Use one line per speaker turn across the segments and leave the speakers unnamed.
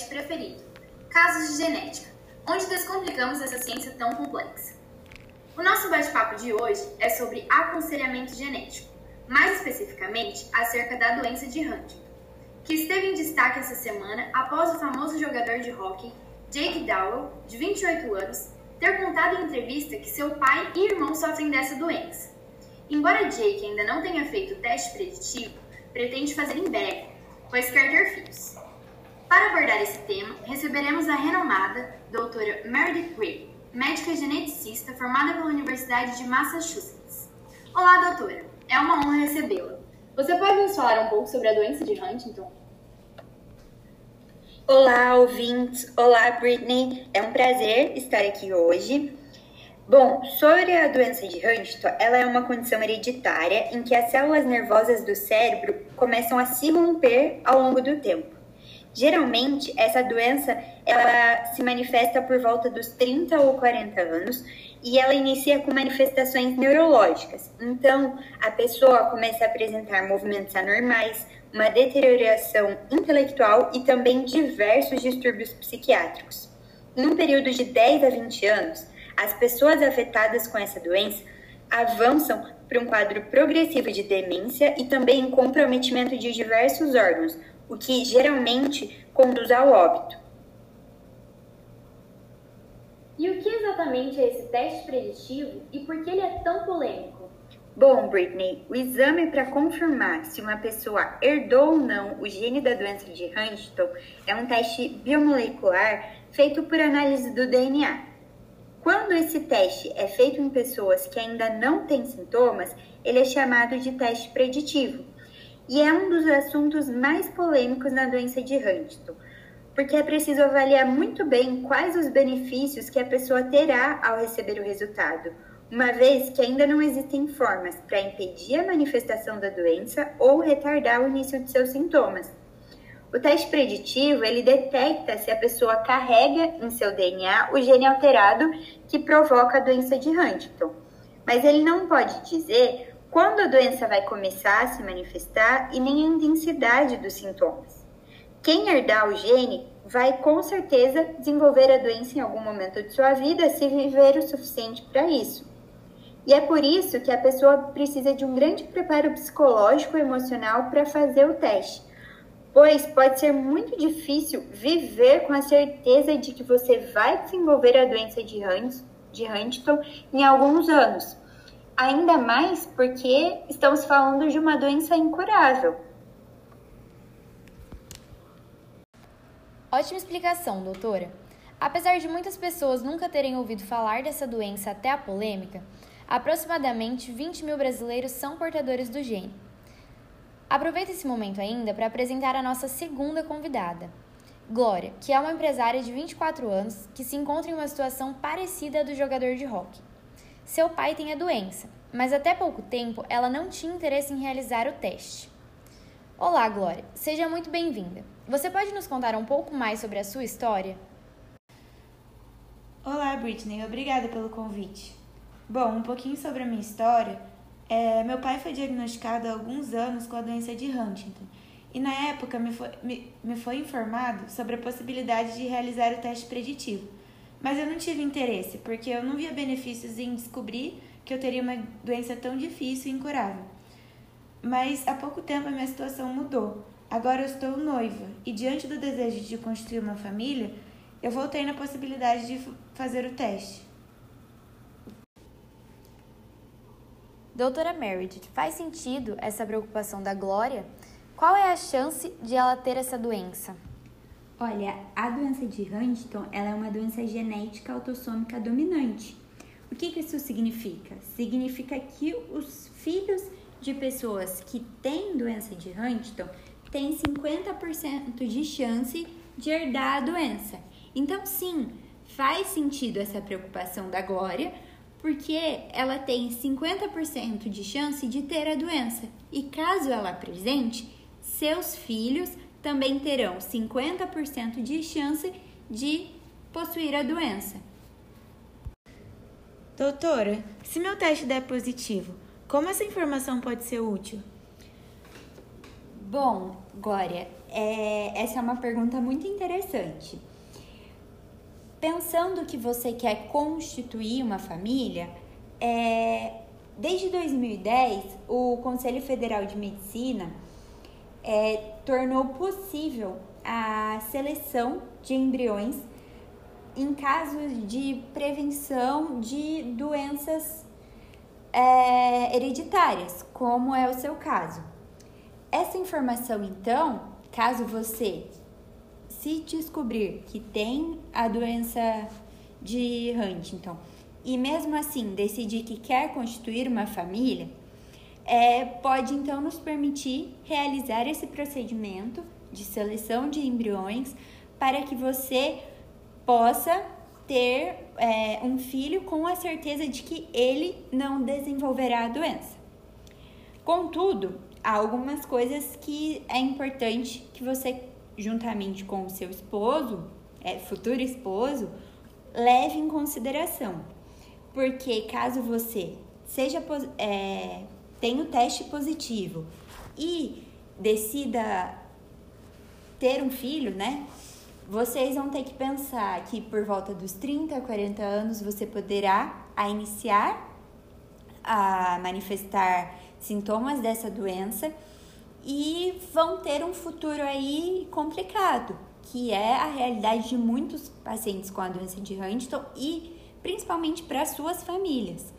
podcast preferido, Casos de Genética, onde descomplicamos essa ciência tão complexa. O nosso bate-papo de hoje é sobre aconselhamento genético, mais especificamente acerca da doença de Huntington, que esteve em destaque essa semana após o famoso jogador de hóquei Jake Dowell, de 28 anos, ter contado em entrevista que seu pai e irmão sofrem dessa doença. Embora Jake ainda não tenha feito o teste preditivo, pretende fazer em breve, pois quer ter filhos. Para abordar esse tema, receberemos a renomada doutora Meredith Gray, médica geneticista formada pela Universidade de Massachusetts. Olá, doutora. É uma honra recebê-la. Você pode nos falar um pouco sobre a doença de Huntington?
Olá, ouvintes. Olá, Britney. É um prazer estar aqui hoje. Bom, sobre a doença de Huntington, ela é uma condição hereditária em que as células nervosas do cérebro começam a se romper ao longo do tempo. Geralmente, essa doença ela se manifesta por volta dos 30 ou 40 anos e ela inicia com manifestações neurológicas. Então, a pessoa começa a apresentar movimentos anormais, uma deterioração intelectual e também diversos distúrbios psiquiátricos. Em um período de 10 a 20 anos, as pessoas afetadas com essa doença avançam para um quadro progressivo de demência e também comprometimento de diversos órgãos, o que geralmente conduz ao óbito.
E o que exatamente é esse teste preditivo e por que ele é tão polêmico?
Bom, Britney, o exame para confirmar se uma pessoa herdou ou não o gene da doença de Huntington é um teste biomolecular feito por análise do DNA. Quando esse teste é feito em pessoas que ainda não têm sintomas, ele é chamado de teste preditivo. E é um dos assuntos mais polêmicos na doença de Huntington, porque é preciso avaliar muito bem quais os benefícios que a pessoa terá ao receber o resultado, uma vez que ainda não existem formas para impedir a manifestação da doença ou retardar o início de seus sintomas. O teste preditivo, ele detecta se a pessoa carrega em seu DNA o gene alterado que provoca a doença de Huntington. Mas ele não pode dizer quando a doença vai começar a se manifestar e nem a intensidade dos sintomas. Quem herdar o gene vai com certeza desenvolver a doença em algum momento de sua vida se viver o suficiente para isso. E é por isso que a pessoa precisa de um grande preparo psicológico e emocional para fazer o teste pois pode ser muito difícil viver com a certeza de que você vai desenvolver a doença de Huntington em alguns anos. Ainda mais porque estamos falando de uma doença incurável.
Ótima explicação, doutora. Apesar de muitas pessoas nunca terem ouvido falar dessa doença até a polêmica, aproximadamente 20 mil brasileiros são portadores do gene. Aproveito esse momento ainda para apresentar a nossa segunda convidada, Glória, que é uma empresária de 24 anos que se encontra em uma situação parecida à do jogador de hockey. Seu pai tem a doença, mas até pouco tempo ela não tinha interesse em realizar o teste. Olá, Glória, seja muito bem-vinda. Você pode nos contar um pouco mais sobre a sua história?
Olá, Britney, obrigada pelo convite. Bom, um pouquinho sobre a minha história. É, meu pai foi diagnosticado há alguns anos com a doença de Huntington e na época me foi, me, me foi informado sobre a possibilidade de realizar o teste preditivo. Mas eu não tive interesse, porque eu não via benefícios em descobrir que eu teria uma doença tão difícil e incurável. Mas há pouco tempo a minha situação mudou. Agora eu estou noiva e, diante do desejo de construir uma família, eu voltei na possibilidade de fazer o teste.
Doutora Meredith, faz sentido essa preocupação da Glória? Qual é a chance de ela ter essa doença?
Olha, a doença de Huntington ela é uma doença genética autossômica dominante. O que, que isso significa? Significa que os filhos de pessoas que têm doença de Huntington têm 50% de chance de herdar a doença. Então, sim, faz sentido essa preocupação da Glória, porque ela tem 50% de chance de ter a doença. E caso ela apresente, seus filhos também terão 50% de chance de possuir a doença.
Doutora, se meu teste der positivo, como essa informação pode ser útil?
Bom, Glória, é, essa é uma pergunta muito interessante. Pensando que você quer constituir uma família, é, desde 2010 o Conselho Federal de Medicina é, tornou possível a seleção de embriões em casos de prevenção de doenças é, hereditárias, como é o seu caso. Essa informação, então, caso você se descobrir que tem a doença de Huntington e mesmo assim decidir que quer constituir uma família, é, pode então nos permitir realizar esse procedimento de seleção de embriões para que você possa ter é, um filho com a certeza de que ele não desenvolverá a doença. Contudo, há algumas coisas que é importante que você, juntamente com o seu esposo, é, futuro esposo, leve em consideração. Porque caso você seja é, tenha o teste positivo e decida ter um filho, né? Vocês vão ter que pensar que por volta dos 30, 40 anos você poderá a iniciar a manifestar sintomas dessa doença e vão ter um futuro aí complicado, que é a realidade de muitos pacientes com a doença de Huntington e principalmente para suas famílias.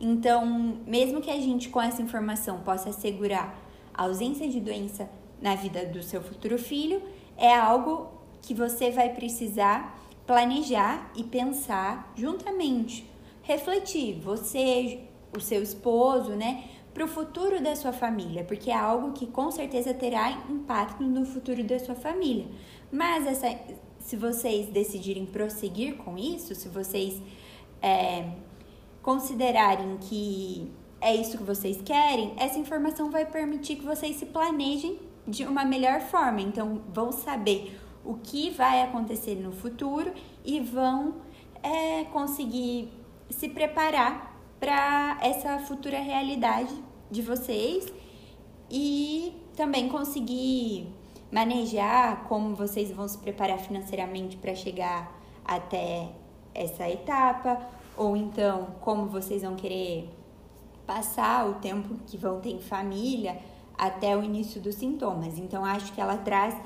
Então, mesmo que a gente com essa informação possa assegurar a ausência de doença na vida do seu futuro filho, é algo que você vai precisar planejar e pensar juntamente, refletir, você, o seu esposo, né, para o futuro da sua família, porque é algo que com certeza terá impacto no futuro da sua família. Mas essa, se vocês decidirem prosseguir com isso, se vocês é, considerarem que é isso que vocês querem, essa informação vai permitir que vocês se planejem de uma melhor forma. Então, vão saber o que vai acontecer no futuro e vão é, conseguir se preparar para essa futura realidade de vocês e também conseguir manejar como vocês vão se preparar financeiramente para chegar até essa etapa, ou então como vocês vão querer passar o tempo que vão ter em família até o início dos sintomas. Então, acho que ela traz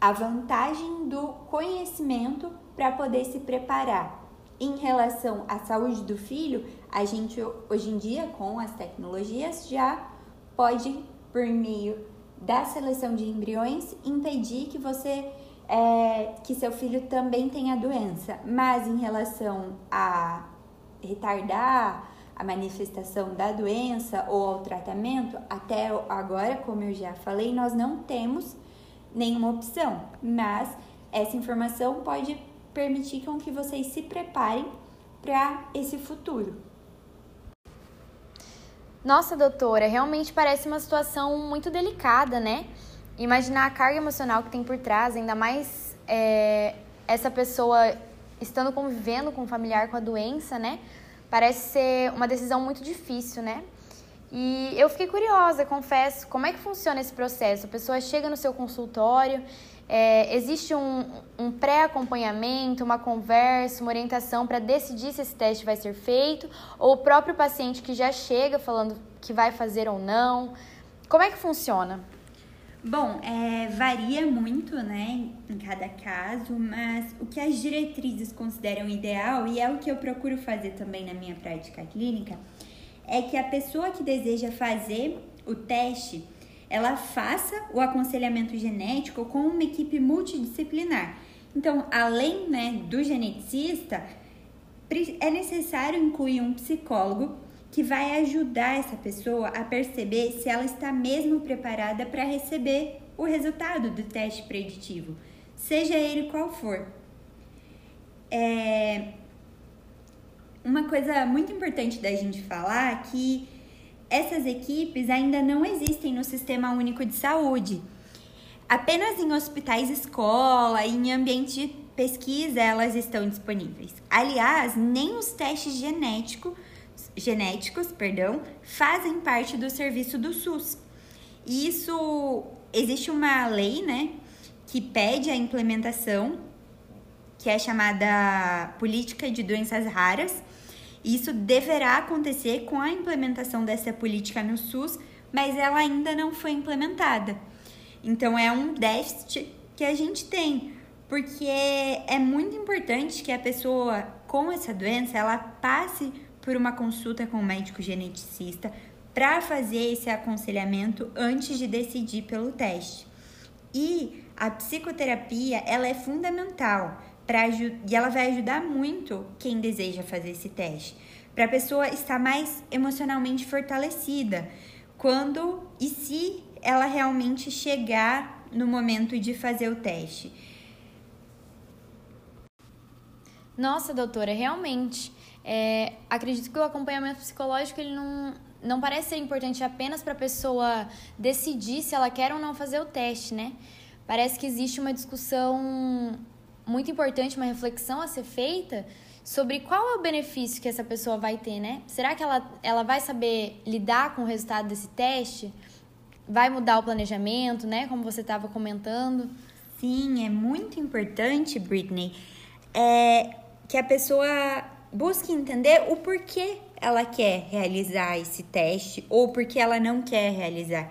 a vantagem do conhecimento para poder se preparar. Em relação à saúde do filho, a gente hoje em dia, com as tecnologias, já pode, por meio da seleção de embriões, impedir que você é, que seu filho também tenha doença. Mas em relação a retardar a manifestação da doença ou ao tratamento, até agora, como eu já falei, nós não temos nenhuma opção, mas essa informação pode permitir com que vocês se preparem para esse futuro.
Nossa, doutora, realmente parece uma situação muito delicada, né? Imaginar a carga emocional que tem por trás, ainda mais é, essa pessoa estando convivendo com um familiar com a doença, né? Parece ser uma decisão muito difícil, né? E eu fiquei curiosa, confesso, como é que funciona esse processo? A pessoa chega no seu consultório, é, existe um, um pré-acompanhamento, uma conversa, uma orientação para decidir se esse teste vai ser feito, ou o próprio paciente que já chega falando que vai fazer ou não? Como é que funciona?
Bom, é, varia muito, né, em cada caso, mas o que as diretrizes consideram ideal, e é o que eu procuro fazer também na minha prática clínica, é que a pessoa que deseja fazer o teste, ela faça o aconselhamento genético com uma equipe multidisciplinar. Então, além né, do geneticista, é necessário incluir um psicólogo que vai ajudar essa pessoa a perceber se ela está mesmo preparada para receber o resultado do teste preditivo, seja ele qual for. É... Uma coisa muito importante da gente falar é que essas equipes ainda não existem no Sistema Único de Saúde. Apenas em hospitais escola e em ambientes de pesquisa elas estão disponíveis. Aliás, nem os testes genéticos genéticos, perdão, fazem parte do serviço do SUS. E isso existe uma lei, né, que pede a implementação, que é chamada Política de Doenças Raras. Isso deverá acontecer com a implementação dessa política no SUS, mas ela ainda não foi implementada. Então é um déficit que a gente tem, porque é muito importante que a pessoa com essa doença ela passe por uma consulta com o médico geneticista para fazer esse aconselhamento antes de decidir pelo teste. E a psicoterapia ela é fundamental para e ela vai ajudar muito quem deseja fazer esse teste, para a pessoa estar mais emocionalmente fortalecida quando e se ela realmente chegar no momento de fazer o teste.
Nossa, doutora, realmente. É, acredito que o acompanhamento psicológico ele não, não parece ser importante apenas para a pessoa decidir se ela quer ou não fazer o teste, né? Parece que existe uma discussão muito importante, uma reflexão a ser feita sobre qual é o benefício que essa pessoa vai ter, né? Será que ela, ela vai saber lidar com o resultado desse teste? Vai mudar o planejamento, né? Como você estava comentando.
Sim, é muito importante, Britney, é que a pessoa busque entender o porquê ela quer realizar esse teste ou porque ela não quer realizar.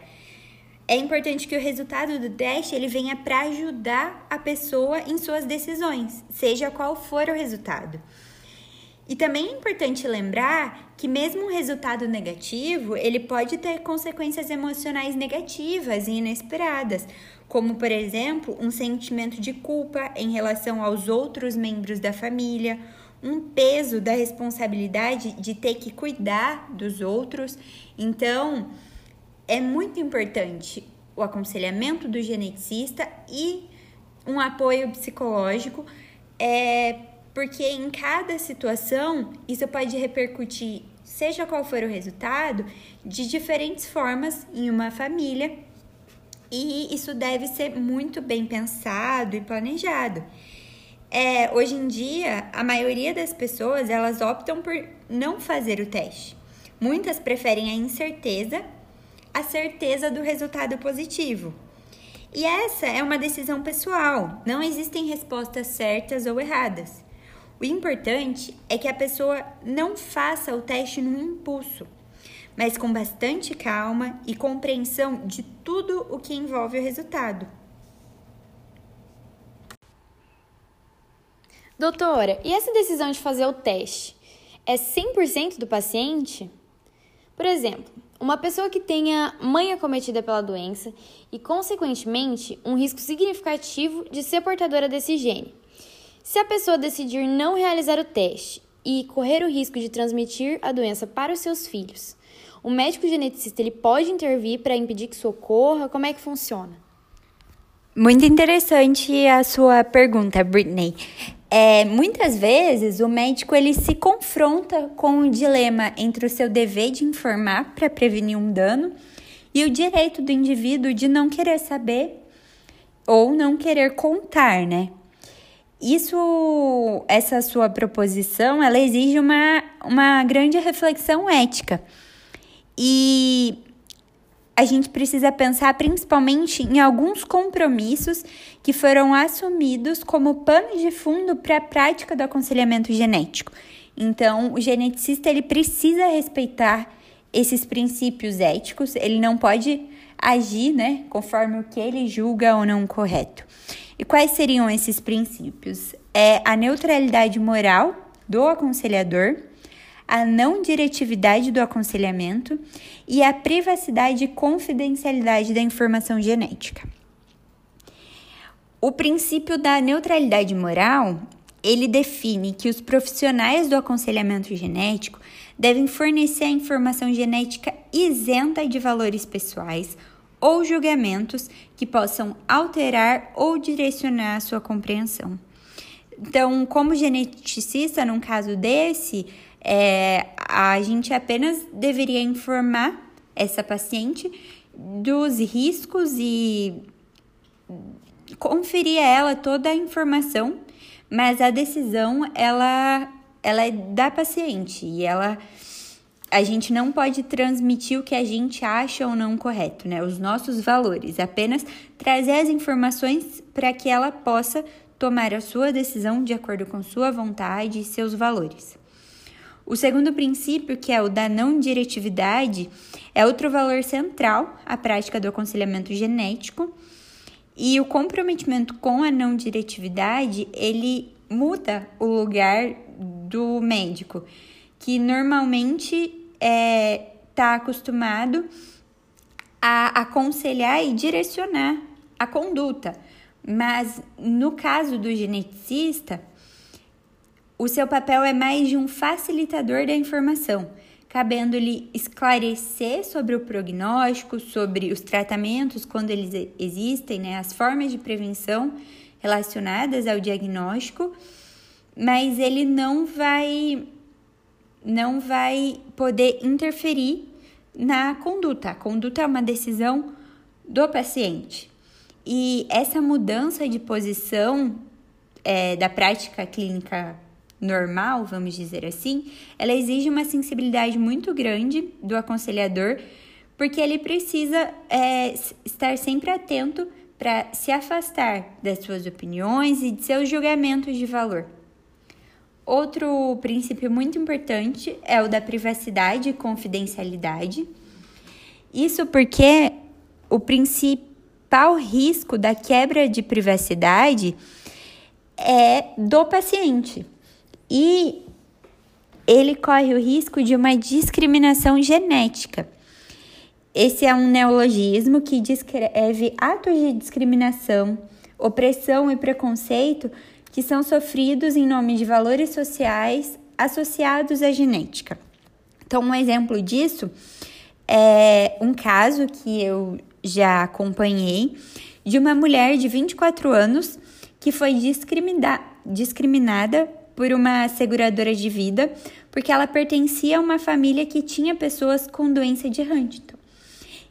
É importante que o resultado do teste ele venha para ajudar a pessoa em suas decisões, seja qual for o resultado. E também é importante lembrar que mesmo um resultado negativo, ele pode ter consequências emocionais negativas e inesperadas, como por exemplo, um sentimento de culpa em relação aos outros membros da família, um peso da responsabilidade de ter que cuidar dos outros. Então, é muito importante o aconselhamento do geneticista e um apoio psicológico, é, porque em cada situação isso pode repercutir, seja qual for o resultado, de diferentes formas em uma família. E isso deve ser muito bem pensado e planejado. É, hoje em dia, a maioria das pessoas elas optam por não fazer o teste. Muitas preferem a incerteza à certeza do resultado positivo. E essa é uma decisão pessoal, não existem respostas certas ou erradas. O importante é que a pessoa não faça o teste no impulso, mas com bastante calma e compreensão de tudo o que envolve o resultado.
Doutora, e essa decisão de fazer o teste é 100% do paciente? Por exemplo, uma pessoa que tenha mãe acometida pela doença e, consequentemente, um risco significativo de ser portadora desse gene. Se a pessoa decidir não realizar o teste e correr o risco de transmitir a doença para os seus filhos, o médico geneticista ele pode intervir para impedir que isso ocorra? Como é que funciona?
Muito interessante a sua pergunta, Britney. É, muitas vezes o médico ele se confronta com o dilema entre o seu dever de informar para prevenir um dano e o direito do indivíduo de não querer saber ou não querer contar, né? Isso, essa sua proposição, ela exige uma, uma grande reflexão ética. E a gente precisa pensar principalmente em alguns compromissos que foram assumidos como pano de fundo para a prática do aconselhamento genético. Então, o geneticista ele precisa respeitar esses princípios éticos, ele não pode agir, né, conforme o que ele julga ou não correto. E quais seriam esses princípios? É a neutralidade moral do aconselhador, a não diretividade do aconselhamento e a privacidade e confidencialidade da informação genética. O princípio da neutralidade moral, ele define que os profissionais do aconselhamento genético devem fornecer a informação genética isenta de valores pessoais ou julgamentos que possam alterar ou direcionar a sua compreensão. Então, como geneticista, num caso desse, é, a gente apenas deveria informar essa paciente dos riscos e conferir a ela toda a informação, mas a decisão ela, ela é da paciente e ela a gente não pode transmitir o que a gente acha ou não correto, né? Os nossos valores, apenas trazer as informações para que ela possa tomar a sua decisão de acordo com sua vontade e seus valores. O segundo princípio, que é o da não diretividade, é outro valor central à prática do aconselhamento genético. E o comprometimento com a não diretividade, ele muda o lugar do médico que normalmente está é, tá acostumado a aconselhar e direcionar a conduta. Mas no caso do geneticista, o seu papel é mais de um facilitador da informação, cabendo-lhe esclarecer sobre o prognóstico, sobre os tratamentos quando eles existem, né, as formas de prevenção relacionadas ao diagnóstico, mas ele não vai não vai poder interferir na conduta. A conduta é uma decisão do paciente. E essa mudança de posição é, da prática clínica normal, vamos dizer assim, ela exige uma sensibilidade muito grande do aconselhador, porque ele precisa é, estar sempre atento para se afastar das suas opiniões e de seus julgamentos de valor. Outro princípio muito importante é o da privacidade e confidencialidade. Isso porque o principal risco da quebra de privacidade é do paciente. E ele corre o risco de uma discriminação genética. Esse é um neologismo que descreve atos de discriminação, opressão e preconceito que são sofridos em nome de valores sociais associados à genética. Então, um exemplo disso é um caso que eu já acompanhei de uma mulher de 24 anos que foi discrimina discriminada por uma seguradora de vida porque ela pertencia a uma família que tinha pessoas com doença de Huntington.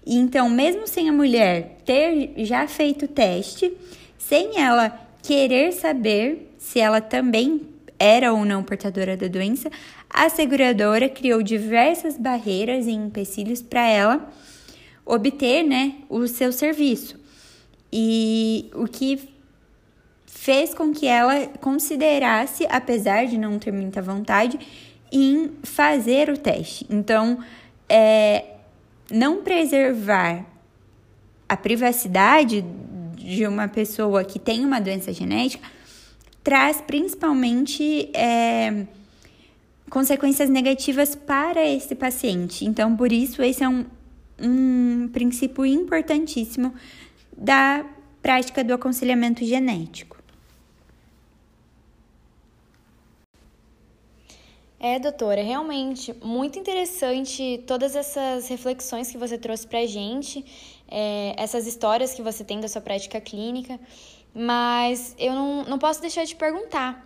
E então, mesmo sem a mulher ter já feito o teste, sem ela querer saber se ela também era ou não portadora da doença, a seguradora criou diversas barreiras e empecilhos para ela obter né, o seu serviço. E o que fez com que ela considerasse, apesar de não ter muita vontade, em fazer o teste. Então, é, não preservar a privacidade de uma pessoa que tem uma doença genética traz principalmente é, consequências negativas para esse paciente. Então, por isso, esse é um, um princípio importantíssimo da prática do aconselhamento genético.
É, doutora, realmente muito interessante todas essas reflexões que você trouxe para a gente, é, essas histórias que você tem da sua prática clínica, mas eu não, não posso deixar de perguntar.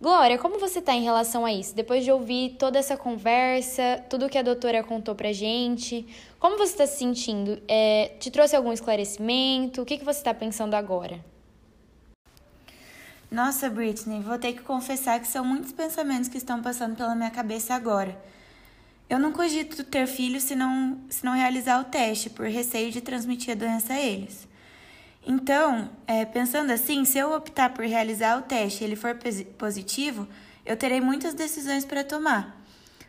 Glória, como você está em relação a isso? Depois de ouvir toda essa conversa, tudo que a doutora contou pra gente, como você está se sentindo? É, te trouxe algum esclarecimento? O que, que você está pensando agora?
Nossa, Britney, vou ter que confessar que são muitos pensamentos que estão passando pela minha cabeça agora. Eu não cogito ter filhos se não, se não realizar o teste, por receio de transmitir a doença a eles. Então, é, pensando assim, se eu optar por realizar o teste e ele for positivo, eu terei muitas decisões para tomar.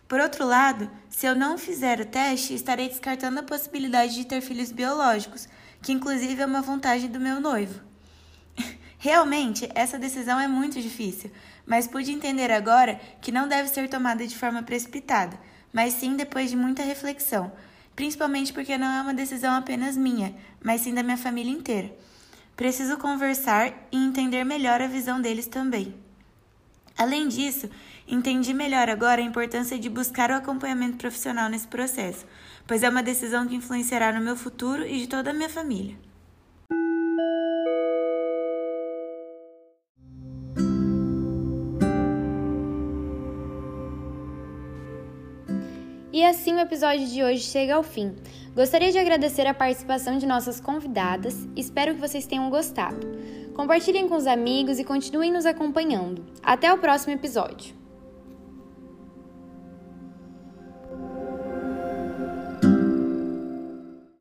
Por outro lado, se eu não fizer o teste, estarei descartando a possibilidade de ter filhos biológicos, que inclusive é uma vontade do meu noivo. Realmente, essa decisão é muito difícil, mas pude entender agora que não deve ser tomada de forma precipitada, mas sim depois de muita reflexão, principalmente porque não é uma decisão apenas minha, mas sim da minha família inteira. Preciso conversar e entender melhor a visão deles também. Além disso, entendi melhor agora a importância de buscar o acompanhamento profissional nesse processo, pois é uma decisão que influenciará no meu futuro e de toda a minha família.
E assim o episódio de hoje chega ao fim. Gostaria de agradecer a participação de nossas convidadas, espero que vocês tenham gostado. Compartilhem com os amigos e continuem nos acompanhando. Até o próximo episódio!